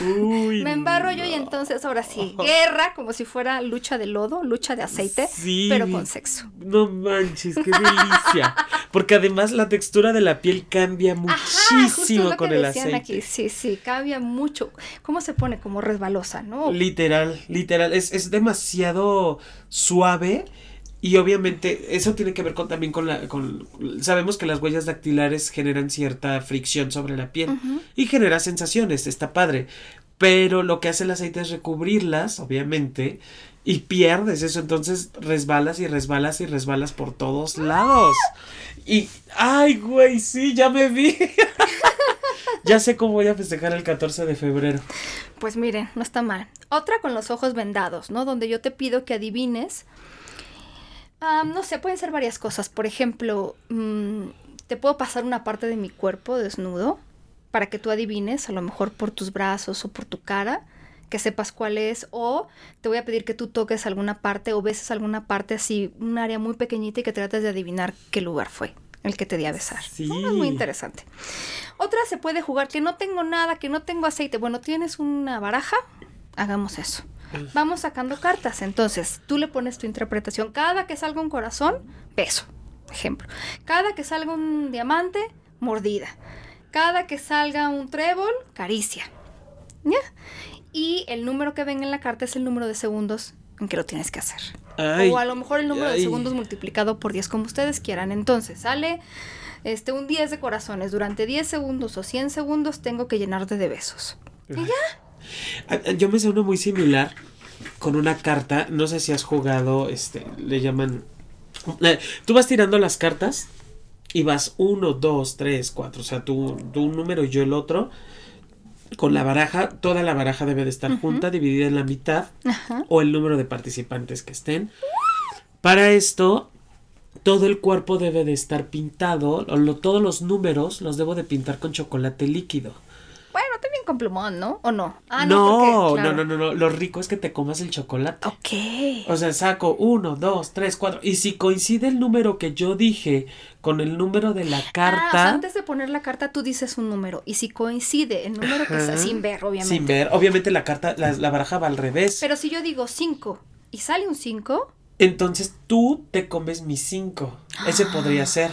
Speaker 2: Uy,
Speaker 1: Me embarro yo y entonces ahora sí, guerra, como si fuera lucha de lodo, lucha de aceite,
Speaker 2: Sí.
Speaker 1: pero con sexo.
Speaker 2: No manches, qué delicia. Porque además la textura de la piel cambia
Speaker 1: Ajá,
Speaker 2: muchísimo
Speaker 1: justo lo
Speaker 2: con
Speaker 1: que
Speaker 2: el
Speaker 1: decían
Speaker 2: aceite.
Speaker 1: aquí. Sí, sí, cambia mucho. ¿Cómo se pone? Como resbalosa, ¿no?
Speaker 2: Literal, literal. Es, es demasiado suave. Y obviamente eso tiene que ver con, también con la... Con, sabemos que las huellas dactilares generan cierta fricción sobre la piel. Y genera sensaciones, está padre. Pero lo que hace el aceite es recubrirlas, obviamente. Y pierdes eso, entonces resbalas y resbalas y resbalas por todos lados. Y... ¡Ay, güey! Sí, ya me vi. ya sé cómo voy a festejar el 14 de febrero.
Speaker 1: Pues miren, no está mal. Otra con los ojos vendados, ¿no? Donde yo te pido que adivines. No sé, pueden ser varias cosas. Por ejemplo, mm, te puedo pasar una parte de mi cuerpo desnudo para que tú adivines, a lo mejor por tus brazos o por tu cara, que sepas cuál es. O te voy a pedir que tú toques alguna parte o beses alguna parte así, un área muy pequeñita y que trates de adivinar qué lugar fue el que te di a besar.
Speaker 2: Sí.
Speaker 1: Es muy interesante. Otra se puede jugar que no tengo nada, que no tengo aceite. Bueno, tienes una baraja, hagamos eso. Vamos sacando cartas. Entonces, tú le pones tu interpretación. Cada que salga un corazón, beso. Ejemplo. Cada que salga un diamante, mordida. Cada que salga un trébol, caricia. ¿Ya? Y el número que venga en la carta es el número de segundos en que lo tienes que hacer.
Speaker 2: Ay,
Speaker 1: o a lo mejor el número de segundos multiplicado por 10, como ustedes quieran. Entonces, sale este, un 10 de corazones. Durante 10 segundos o 100 segundos tengo que llenarte de besos. Y ya.
Speaker 2: Ah, ah, Yo me sé uno muy similar con una carta. No sé si has jugado, este, le llaman. eh, Tú vas tirando las cartas y vas uno, dos, tres, cuatro. O sea, tú, tú un número y yo el otro. Con la baraja, toda la baraja debe de estar junta, dividida en la mitad. O el número de participantes que estén. Para esto, todo el cuerpo debe de estar pintado. o lo- todos los números los debo de pintar con chocolate líquido.
Speaker 1: También con plumón, ¿no? ¿O no? Ah,
Speaker 2: no,
Speaker 1: porque,
Speaker 2: no,
Speaker 1: claro.
Speaker 2: no, no, no. Lo rico es que te comas el chocolate.
Speaker 1: Ok.
Speaker 2: O sea, saco uno, dos, tres, cuatro. Y si coincide el número que yo dije con el número de la
Speaker 1: Ah, o sea,
Speaker 2: carta.
Speaker 1: antes de poner la carta tú dices un número y si coincide el número que está
Speaker 2: Ajá.
Speaker 1: sin ver, obviamente.
Speaker 2: Sin ver. Obviamente la carta, la, la baraja va al revés.
Speaker 1: Pero si yo digo 5 y sale un 5,
Speaker 2: Entonces tú te comes mis cinco. Ese podría ser.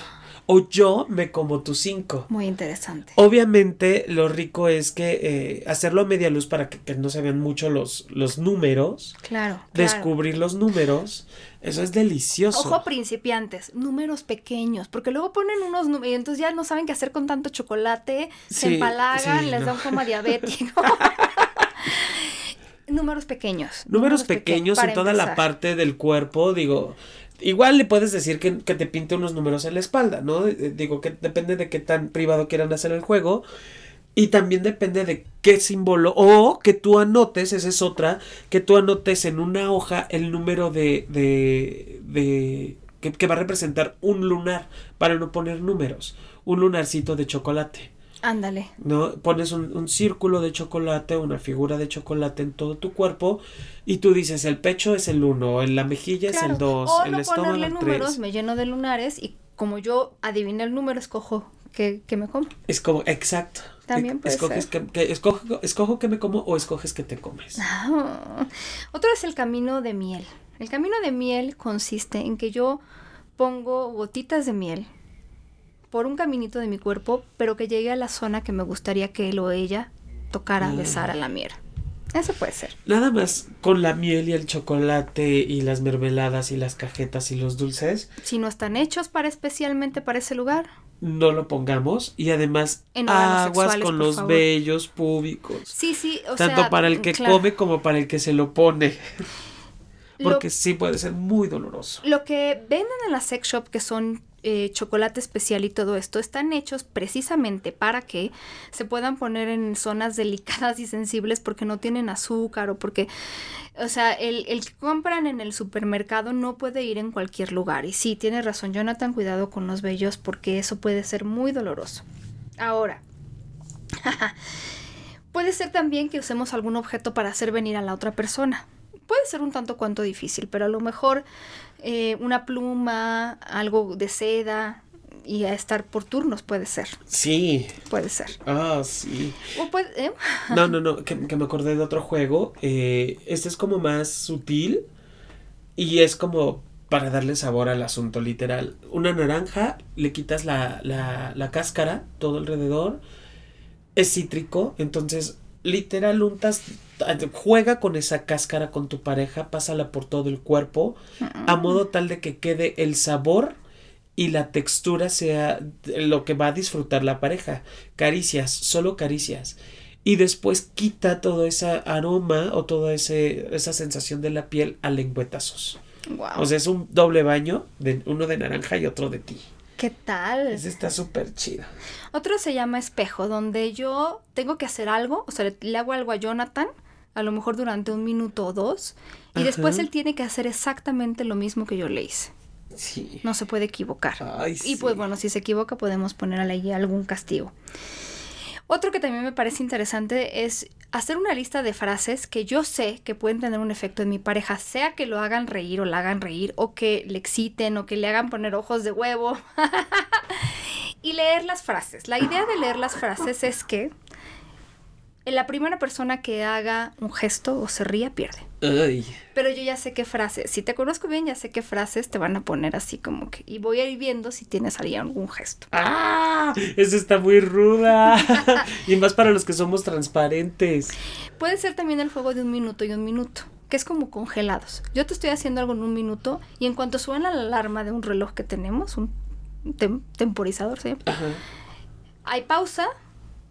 Speaker 2: O yo me como tus cinco.
Speaker 1: muy interesante.
Speaker 2: Obviamente lo rico es que eh, hacerlo a media luz para que, que no se vean mucho los, los números.
Speaker 1: Claro. claro.
Speaker 2: Descubrir los números. Eso es delicioso.
Speaker 1: Ojo principiantes, números pequeños, porque luego ponen unos números y entonces ya no saben qué hacer con tanto chocolate, se empalagan,
Speaker 2: sí,
Speaker 1: les
Speaker 2: no.
Speaker 1: da un coma diabético. números pequeños.
Speaker 2: números
Speaker 1: peque-
Speaker 2: pequeños en toda la parte del cuerpo, digo, igual le puedes decir que, que te pinte unos números en la espalda, ¿no? Eh, Digo que depende de qué tan privado quieran hacer el juego. Y también depende de qué símbolo, o que tú anotes, esa es otra, que tú anotes en una hoja el número de, de, de que va a representar un lunar, para no poner números, un lunarcito de chocolate.
Speaker 1: Ándale.
Speaker 2: ¿no? Pones un, un círculo de chocolate, una figura de chocolate en todo tu cuerpo y tú dices el pecho es el 1, en la mejilla es el 2,
Speaker 1: o
Speaker 2: el
Speaker 1: no
Speaker 2: estómago el
Speaker 1: números,
Speaker 2: 3.
Speaker 1: me lleno de lunares y como yo adiviné el número, escojo que, que me como.
Speaker 2: Es como, exacto.
Speaker 1: También puede
Speaker 2: escoges
Speaker 1: ser.
Speaker 2: que, que- escojo, escojo que me como o escoges que te comes.
Speaker 1: Ah. Otro es el camino de miel. El camino de miel consiste en que yo pongo gotitas de miel por un caminito de mi cuerpo, pero que llegue a la zona que me gustaría que él o ella tocara,
Speaker 2: Ah.
Speaker 1: besara la miel. Eso puede ser.
Speaker 2: Nada más con la miel y el chocolate y las mermeladas y las cajetas y los dulces,
Speaker 1: Si no están hechos para especialmente para ese lugar.
Speaker 2: no lo pongamos y además
Speaker 1: En
Speaker 2: aguas con los
Speaker 1: favor.
Speaker 2: vellos públicos.
Speaker 1: Sí, sí, o
Speaker 2: Tanto
Speaker 1: sea,
Speaker 2: para el que
Speaker 1: claro.
Speaker 2: come como para el que se lo pone.
Speaker 1: Lo-
Speaker 2: Porque sí puede ser muy doloroso.
Speaker 1: Lo que venden en la sex shop, que son eh, chocolate especial y todo esto, están hechos precisamente para que se puedan poner en zonas delicadas y sensibles porque no tienen azúcar o porque, o sea, el, el que compran en el supermercado no puede ir en cualquier lugar. Y sí, tiene razón, Jonathan, cuidado con los vellos porque eso puede ser muy doloroso. Ahora, puede ser también que usemos algún objeto para hacer venir a la otra persona. Puede ser un tanto cuanto difícil, pero a lo mejor eh, una pluma, algo de seda y a estar por turnos puede ser,
Speaker 2: Sí.
Speaker 1: puede ser.
Speaker 2: Ah, sí.
Speaker 1: O puede, ¿eh?
Speaker 2: No, no, no, que, que me acordé de otro juego. Eh, este es como más sutil y es como para darle sabor al asunto, literal. Una naranja, le quitas la, la, la cáscara, todo alrededor. Es cítrico, entonces literal untas, juega con esa cáscara con tu pareja, pásala por todo el cuerpo, a modo tal de que quede el sabor y la textura sea lo que va a disfrutar la pareja. Caricias, solo caricias. Y después quita todo ese aroma o toda ese, esa sensación de la piel a lengüetazos.
Speaker 1: Wow.
Speaker 2: O sea, es un doble baño, de, uno de naranja y otro de ti.
Speaker 1: ¿Qué tal?
Speaker 2: Ese está súper chido.
Speaker 1: Otro se llama espejo, donde yo tengo que hacer algo, o sea, le, hago algo a Jonathan, a lo mejor durante un minuto o dos, y
Speaker 2: Ajá.
Speaker 1: después él tiene que hacer exactamente lo mismo que yo le hice.
Speaker 2: Sí.
Speaker 1: No se puede equivocar.
Speaker 2: Ay,
Speaker 1: Y pues bueno, si se equivoca podemos ponerle ahí algún castigo. Otro que también me parece interesante es hacer una lista de frases que yo sé que pueden tener un efecto en mi pareja, sea que lo hagan reír o la hagan reír, o que le exciten, o que le hagan poner ojos de huevo. y leer las frases. La idea de leer las frases es que la primera persona que haga un gesto o se ría pierde.
Speaker 2: Ay.
Speaker 1: Pero yo ya sé qué frases. Si te conozco bien, ya sé qué frases te van a poner así como que. Y voy a ir viendo si tienes ahí algún gesto.
Speaker 2: ¡Ah! Esa está muy ruda. y más para los que somos transparentes.
Speaker 1: Puede ser también el juego de un minuto y un minuto, que es como congelados. Yo te estoy haciendo algo en un minuto y en cuanto suena la alarma de un reloj que tenemos, un tem- temporizador, ¿sí?
Speaker 2: Ajá.
Speaker 1: Hay pausa,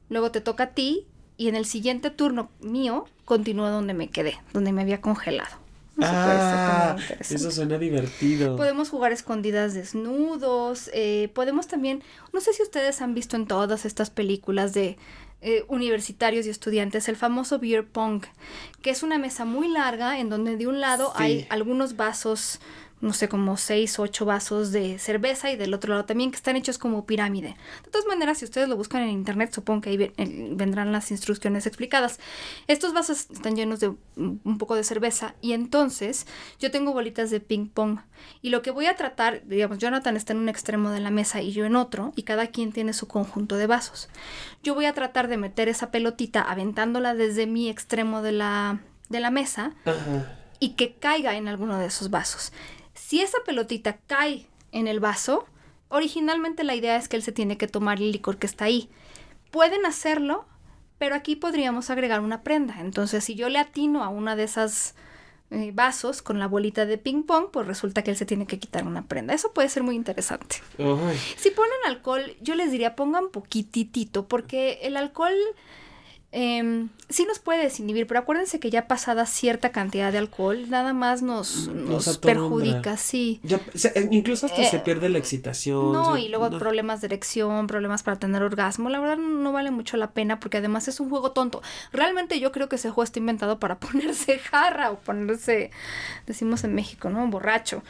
Speaker 1: luego te toca a ti y en el siguiente turno mío continúa donde me quedé, donde me había congelado. Eso
Speaker 2: Ah, eso suena divertido.
Speaker 1: Podemos jugar escondidas desnudos, eh, podemos también, no sé si ustedes han visto en todas estas películas de eh, universitarios y estudiantes el famoso beer pong, que es una mesa muy larga en donde de un lado
Speaker 2: Sí.
Speaker 1: hay algunos vasos no sé, como seis o ocho vasos de cerveza y del otro lado también que están hechos como pirámide. De todas maneras, si ustedes lo buscan en internet, supongo que ahí vendrán las instrucciones explicadas. Estos vasos están llenos de un poco de cerveza y entonces yo tengo bolitas de ping pong y lo que voy a tratar, digamos, Jonathan está en un extremo de la mesa y yo en otro y cada quien tiene su conjunto de vasos. Yo voy a tratar de meter esa pelotita aventándola desde mi extremo de la, de la mesa. y que caiga en alguno de esos vasos. Si esa pelotita cae en el vaso, originalmente la idea es que él se tiene que tomar el licor que está ahí. Pueden hacerlo, pero aquí podríamos agregar una prenda. Entonces, si yo le atino a una de esas eh, vasos con la bolita de ping pong, pues resulta que él se tiene que quitar una prenda. Eso puede ser muy interesante. Si ponen alcohol, yo les diría pongan poquitito, porque el alcohol eh, sí nos puede desinhibir, pero acuérdense que ya pasada cierta cantidad de alcohol, nada más nos, nos, perjudica, sí.
Speaker 2: Eh, incluso hasta se eh, pierde la excitación.
Speaker 1: No, y luego problemas de erección, problemas para tener orgasmo. La verdad no vale mucho la pena porque además es un juego tonto. Realmente yo creo que ese juego está inventado para ponerse jarra o ponerse, decimos en México, ¿no? Borracho.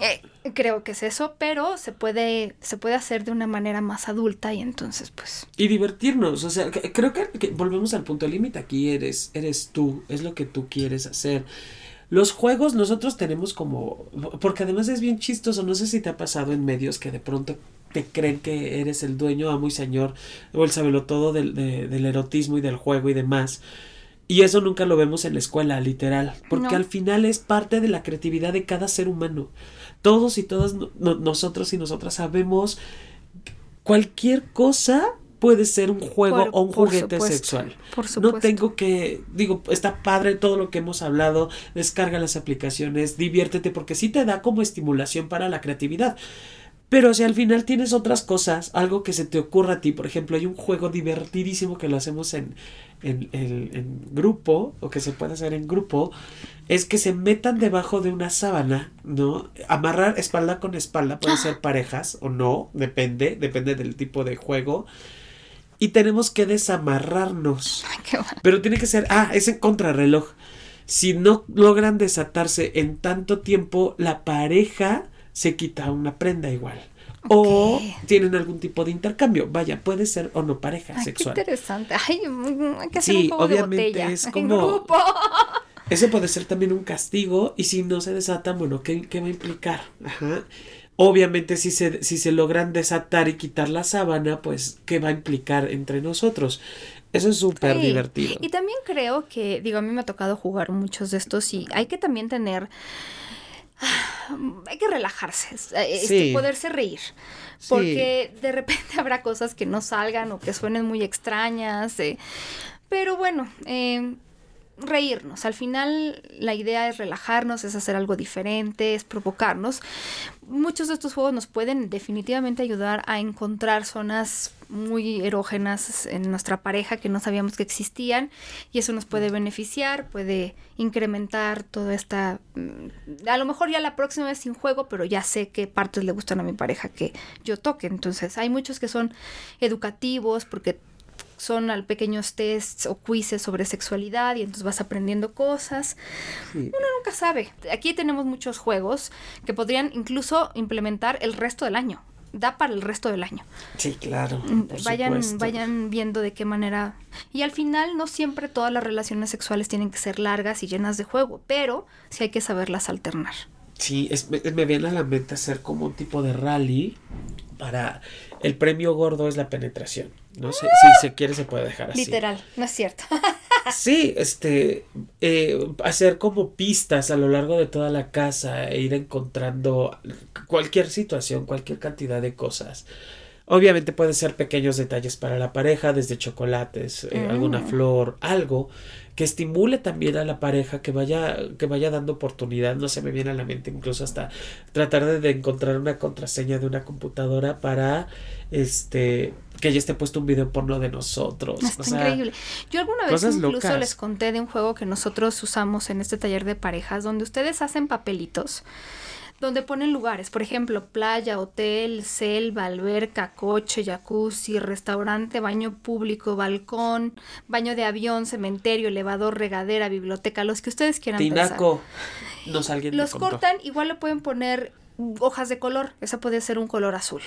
Speaker 1: Eh, creo que es eso, pero se puede, se puede hacer de una manera más adulta y entonces pues...
Speaker 2: Y divertirnos, o sea, creo que, volvemos al punto límite aquí, eres, eres tú, es lo que tú quieres hacer. Los juegos nosotros tenemos como, porque además es bien chistoso, no sé si te ha pasado en medios que de pronto te creen que eres el dueño, amo y señor, o el sabelo todo del, del erotismo y del juego y demás. Y eso nunca lo vemos en la escuela, literal, porque al final es parte de la creatividad de cada ser humano todos y todas nosotros y nosotras sabemos cualquier cosa puede ser un juego o un juguete sexual. no tengo que, digo, está padre todo lo que hemos hablado, descarga las aplicaciones, diviértete porque sí te da como estimulación para la creatividad. Pero si al final tienes otras cosas, algo que se te ocurra a ti, por ejemplo, hay un juego divertidísimo que lo hacemos en, en, en, grupo, o que se puede hacer en grupo, es que se metan debajo de una sábana, ¿no? Amarrar espalda con espalda, puede ser parejas o no, depende, depende del tipo de juego. Y tenemos que desamarrarnos. Pero tiene que ser, ah, es en contrarreloj. Si no logran desatarse en tanto tiempo, la pareja se quita una prenda igual. O tienen algún tipo de intercambio. Vaya, puede ser o no pareja sexual.
Speaker 1: Qué interesante. Ay, hay que hacer sí, un obviamente
Speaker 2: es como. Ese puede ser también un castigo. Y si no se desatan, bueno, ¿qué, qué va a implicar? Ajá. Obviamente, si se, si se logran desatar y quitar la sábana, pues, ¿qué va a implicar entre nosotros? Eso es súper divertido.
Speaker 1: Y también creo que, digo, a mí me ha tocado jugar muchos de estos y hay que también tener hay que relajarse, este, poderse reír. Porque de repente habrá cosas que no salgan o que suenen muy extrañas. Eh, pero bueno, eh, reírnos. Al final la idea es relajarnos, es hacer algo diferente, es provocarnos. Muchos de estos juegos nos pueden definitivamente ayudar a encontrar zonas muy erógenas en nuestra pareja que no sabíamos que existían y eso nos puede beneficiar, puede incrementar toda esta... Mm, a lo mejor ya la próxima vez sin juego, pero ya sé qué partes le gustan a mi pareja que yo toque. Entonces hay muchos que son educativos porque son al pequeños tests o quizzes sobre sexualidad y entonces vas aprendiendo cosas. Uno nunca sabe. Aquí tenemos muchos juegos que podrían incluso implementar el resto del año. Da para el resto del año.
Speaker 2: Sí, claro.
Speaker 1: Mm, vayan, vayan viendo de qué manera. Y al final no siempre todas las relaciones sexuales tienen que ser largas y llenas de juego, pero sí hay que saberlas alternar.
Speaker 2: Sí, es, me viene a la mente hacer como un tipo de rally para el premio gordo es la penetración. No sé si se quiere se puede dejar así.
Speaker 1: Literal, no es cierto.
Speaker 2: sí, este, eh, hacer como pistas a lo largo de toda la casa e ir encontrando cualquier situación, cualquier cantidad de cosas. Obviamente pueden ser pequeños detalles para la pareja, desde chocolates, eh, alguna mm. flor, algo que estimule también a la pareja, que vaya, que vaya dando oportunidad. No se me viene a la mente incluso hasta tratar de, encontrar una contraseña de una computadora para este que ya esté puesto un video porno de nosotros.
Speaker 1: Está increíble. Yo alguna vez incluso les conté de un juego que nosotros usamos en este taller de parejas, donde ustedes hacen papelitos donde ponen lugares, por ejemplo, playa, hotel, selva, alberca, coche, jacuzzi, restaurante, baño público, balcón, baño de avión, cementerio, elevador, regadera, biblioteca, los que ustedes quieran
Speaker 2: Tinaco. Nos alguien
Speaker 1: Los cortan, igual le pueden poner hojas de color, esa puede ser un color azul.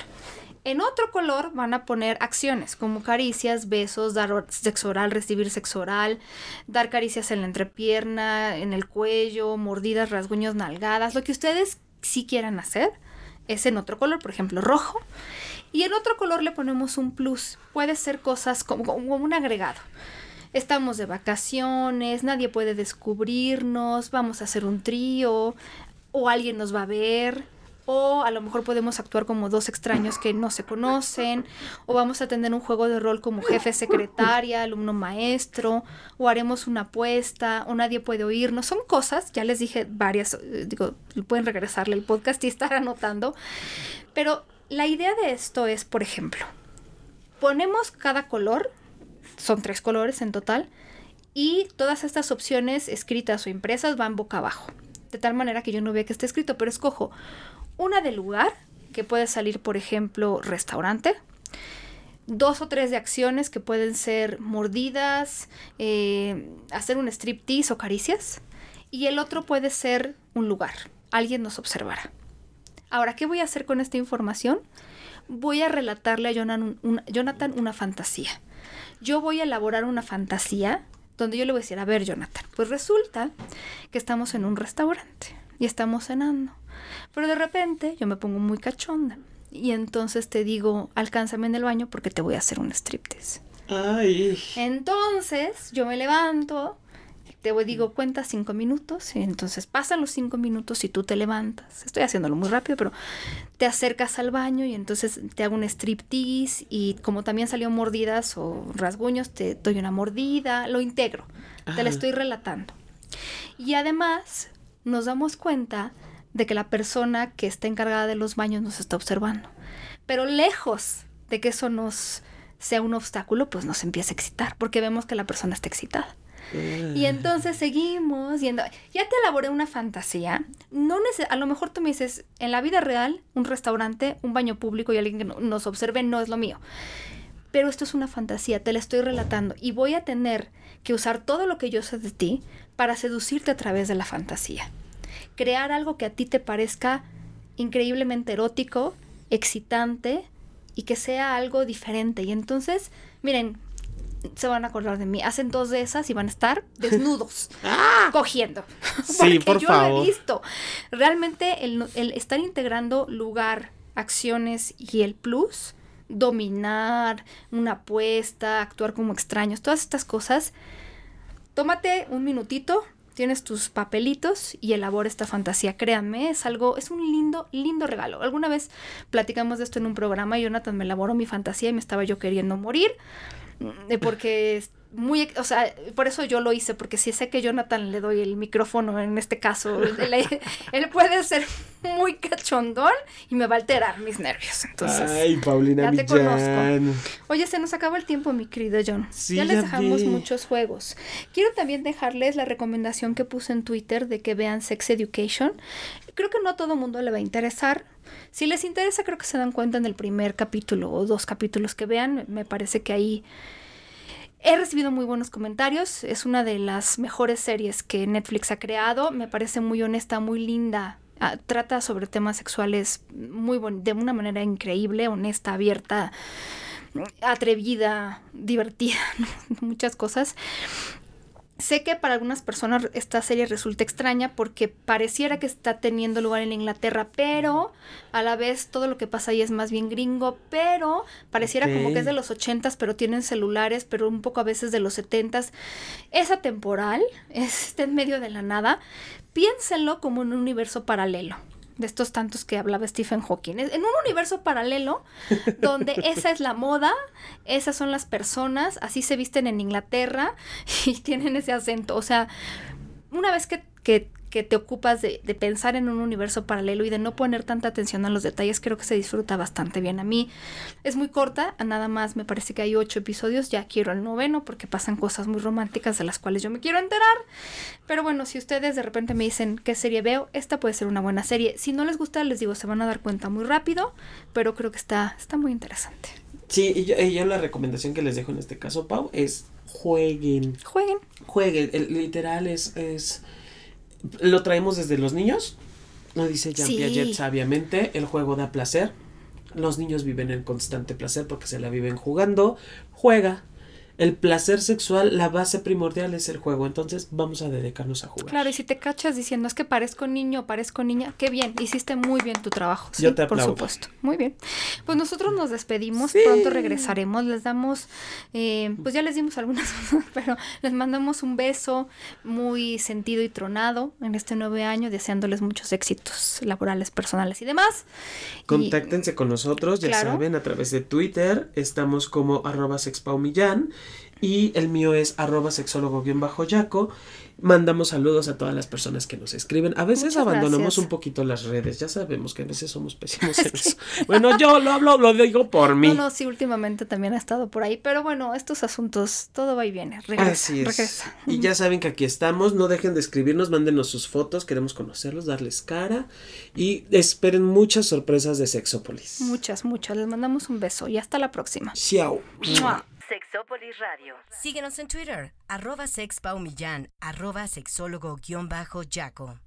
Speaker 1: En otro color van a poner acciones como caricias, besos, dar sexo oral, recibir sexo oral, dar caricias en la entrepierna, en el cuello, mordidas, rasguños, nalgadas, lo que ustedes sí quieran hacer es en otro color, por ejemplo, rojo. Y en otro color le ponemos un plus. Puede ser cosas como, como un agregado. Estamos de vacaciones, nadie puede descubrirnos, vamos a hacer un trío, o alguien nos va a ver, o a lo mejor podemos actuar como dos extraños que no se conocen, o vamos a tener un juego de rol como jefe secretaria, alumno maestro, o haremos una apuesta, o nadie puede oírnos. Son cosas, ya les dije varias, eh, digo, pueden regresarle el podcast y estar anotando, pero la idea de esto es, por ejemplo, ponemos cada color, son tres colores en total, y todas estas opciones escritas o impresas van boca abajo. De tal manera que yo no vea que esté escrito, pero escojo una de lugar, que puede salir, por ejemplo, restaurante. Dos o tres de acciones que pueden ser mordidas, eh, hacer un striptease o caricias. Y el otro puede ser un lugar. Alguien nos observará. Ahora, ¿qué voy a hacer con esta información? Voy a relatarle a Jonathan, un- Jonathan una fantasía. Yo voy a elaborar una fantasía donde yo le voy a decir, a ver, Jonathan, pues resulta que estamos en un restaurante y estamos cenando. Pero de repente yo me pongo muy cachonda y entonces te digo, alcánzame en el baño porque te voy a hacer un striptease.
Speaker 2: Ay.
Speaker 1: Entonces yo me levanto, te voy, digo, cuenta cinco minutos, y entonces pasan los cinco minutos y tú te levantas. Estoy haciéndolo muy rápido, pero te acercas al baño y entonces te hago un striptease y como también salió mordidas o rasguños, te doy una mordida, lo integro, te la estoy relatando. Y además nos damos cuenta de que la persona que está encargada de los baños nos está observando. Pero lejos de que eso nos sea un obstáculo, pues nos empieza a excitar, porque vemos que la persona está excitada. Y entonces seguimos yendo. Ya te elaboré una fantasía. No a lo mejor tú me dices, en la vida real, un restaurante, un baño público y alguien que no- nos observe no es lo mío. Pero esto es una fantasía, te la estoy relatando y voy a tener que usar todo lo que yo sé de ti para seducirte a través de la fantasía. Crear algo que a ti te parezca increíblemente erótico, excitante y que sea algo diferente. Y entonces, miren, se van a acordar de mí. Hacen dos de esas y van a estar desnudos, cogiendo.
Speaker 2: Sí,
Speaker 1: Porque
Speaker 2: por
Speaker 1: yo lo
Speaker 2: favor.
Speaker 1: he visto. Realmente el estar integrando lugar, acciones y el plus, dominar, una apuesta, actuar como extraños, todas estas cosas, tómate un minutito, tienes tus papelitos y elabora esta fantasía. Créanme, es algo, es un lindo, lindo regalo. Alguna vez platicamos de esto en un programa y Jonathan me elaboró mi fantasía y me estaba yo queriendo morir. eh, Porque muy, o sea, por eso yo lo hice, porque si sé que Jonathan le doy el micrófono en este caso, él, él puede ser muy cachondón y me va a alterar mis nervios. Entonces,
Speaker 2: Ay, Paulina
Speaker 1: ya te
Speaker 2: Millán.
Speaker 1: Oye, se nos acabó el tiempo, mi querido John.
Speaker 2: Sí,
Speaker 1: ya les dejamos muchos juegos. Quiero también dejarles la recomendación que puse en Twitter de que vean Sex Education. Creo que no a todo mundo le va a interesar. Si les interesa, creo que se dan cuenta en el primer capítulo o dos capítulos que vean. Me parece que ahí He recibido muy buenos comentarios. Es una de las mejores series que Netflix ha creado. Me parece muy honesta, muy linda. Ah, trata sobre temas sexuales muy de una manera increíble, honesta, abierta, atrevida, divertida, muchas cosas. Sé que para algunas personas esta serie resulta extraña porque pareciera que está teniendo lugar en Inglaterra, pero a la vez todo lo que pasa ahí es más bien gringo, pero pareciera como que es de los ochentas, pero tienen celulares, pero un poco a veces de los setentas. Es atemporal, es- está en medio de la nada. Piénsenlo como en un universo paralelo. De estos tantos que hablaba Stephen Hawking. En un universo paralelo donde esa es la moda, esas son las personas, así se visten en Inglaterra y tienen ese acento. O sea, una vez que, que, que te ocupas de, de, pensar en un universo paralelo y de no poner tanta atención a los detalles, creo que se disfruta bastante bien. A mí es muy corta, nada más me parece que hay ocho episodios, ya quiero el noveno porque pasan cosas muy románticas de las cuales yo me quiero enterar. Pero bueno, si ustedes de repente me dicen qué serie veo, esta puede ser una buena serie. Si no les gusta, les digo, se van a dar cuenta muy rápido, pero creo que está, está muy interesante.
Speaker 2: Sí, y yo, y yo la recomendación que les dejo en este caso, Pau, es jueguen.
Speaker 1: Jueguen.
Speaker 2: Jueguen. El, literal es, es. Lo traemos desde los niños. No dice Jean
Speaker 1: Sí.
Speaker 2: Piaget sabiamente. El juego da placer. Los niños viven en constante placer porque se la viven jugando. Juega. El placer sexual, la base primordial es el juego. Entonces vamos a dedicarnos a jugar.
Speaker 1: Claro, y si te cachas diciendo es que parezco niño o parezco niña, qué bien, hiciste muy bien tu trabajo. Sí,
Speaker 2: Yo te
Speaker 1: por
Speaker 2: aplaudo.
Speaker 1: supuesto. Muy bien. Pues nosotros nos despedimos,
Speaker 2: Sí.
Speaker 1: pronto regresaremos, les damos, eh, pues ya les dimos algunas, pero les mandamos un beso muy sentido y tronado en este nuevo año, deseándoles muchos éxitos laborales, personales y demás. Y-
Speaker 2: Contáctense con nosotros, ya
Speaker 1: Claro.
Speaker 2: saben, a través de Twitter. Estamos como arroba sexpaumillán. Y el mío es arroba sexólogo-yaco. Mandamos saludos a todas las personas que nos escriben. A veces
Speaker 1: Muchas
Speaker 2: abandonamos
Speaker 1: gracias.
Speaker 2: un poquito las redes. Ya sabemos que a veces somos pésimos en eso. Bueno, yo lo hablo, lo digo por mí.
Speaker 1: No, no, sí, últimamente también ha estado por ahí, pero bueno, estos asuntos, todo va y viene, regresa,
Speaker 2: Así es.
Speaker 1: regresa.
Speaker 2: Y ya saben que aquí estamos. No dejen de escribirnos, mándenos sus fotos. Queremos conocerlos, darles cara. Y esperen muchas sorpresas de Sexópolis.
Speaker 1: Muchas, muchas. Les mandamos un beso y hasta la próxima.
Speaker 2: Chao.
Speaker 3: Sexópolis Radio. Síguenos en Twitter, arroba sexpaumillán, arroba sexólogo-yaco.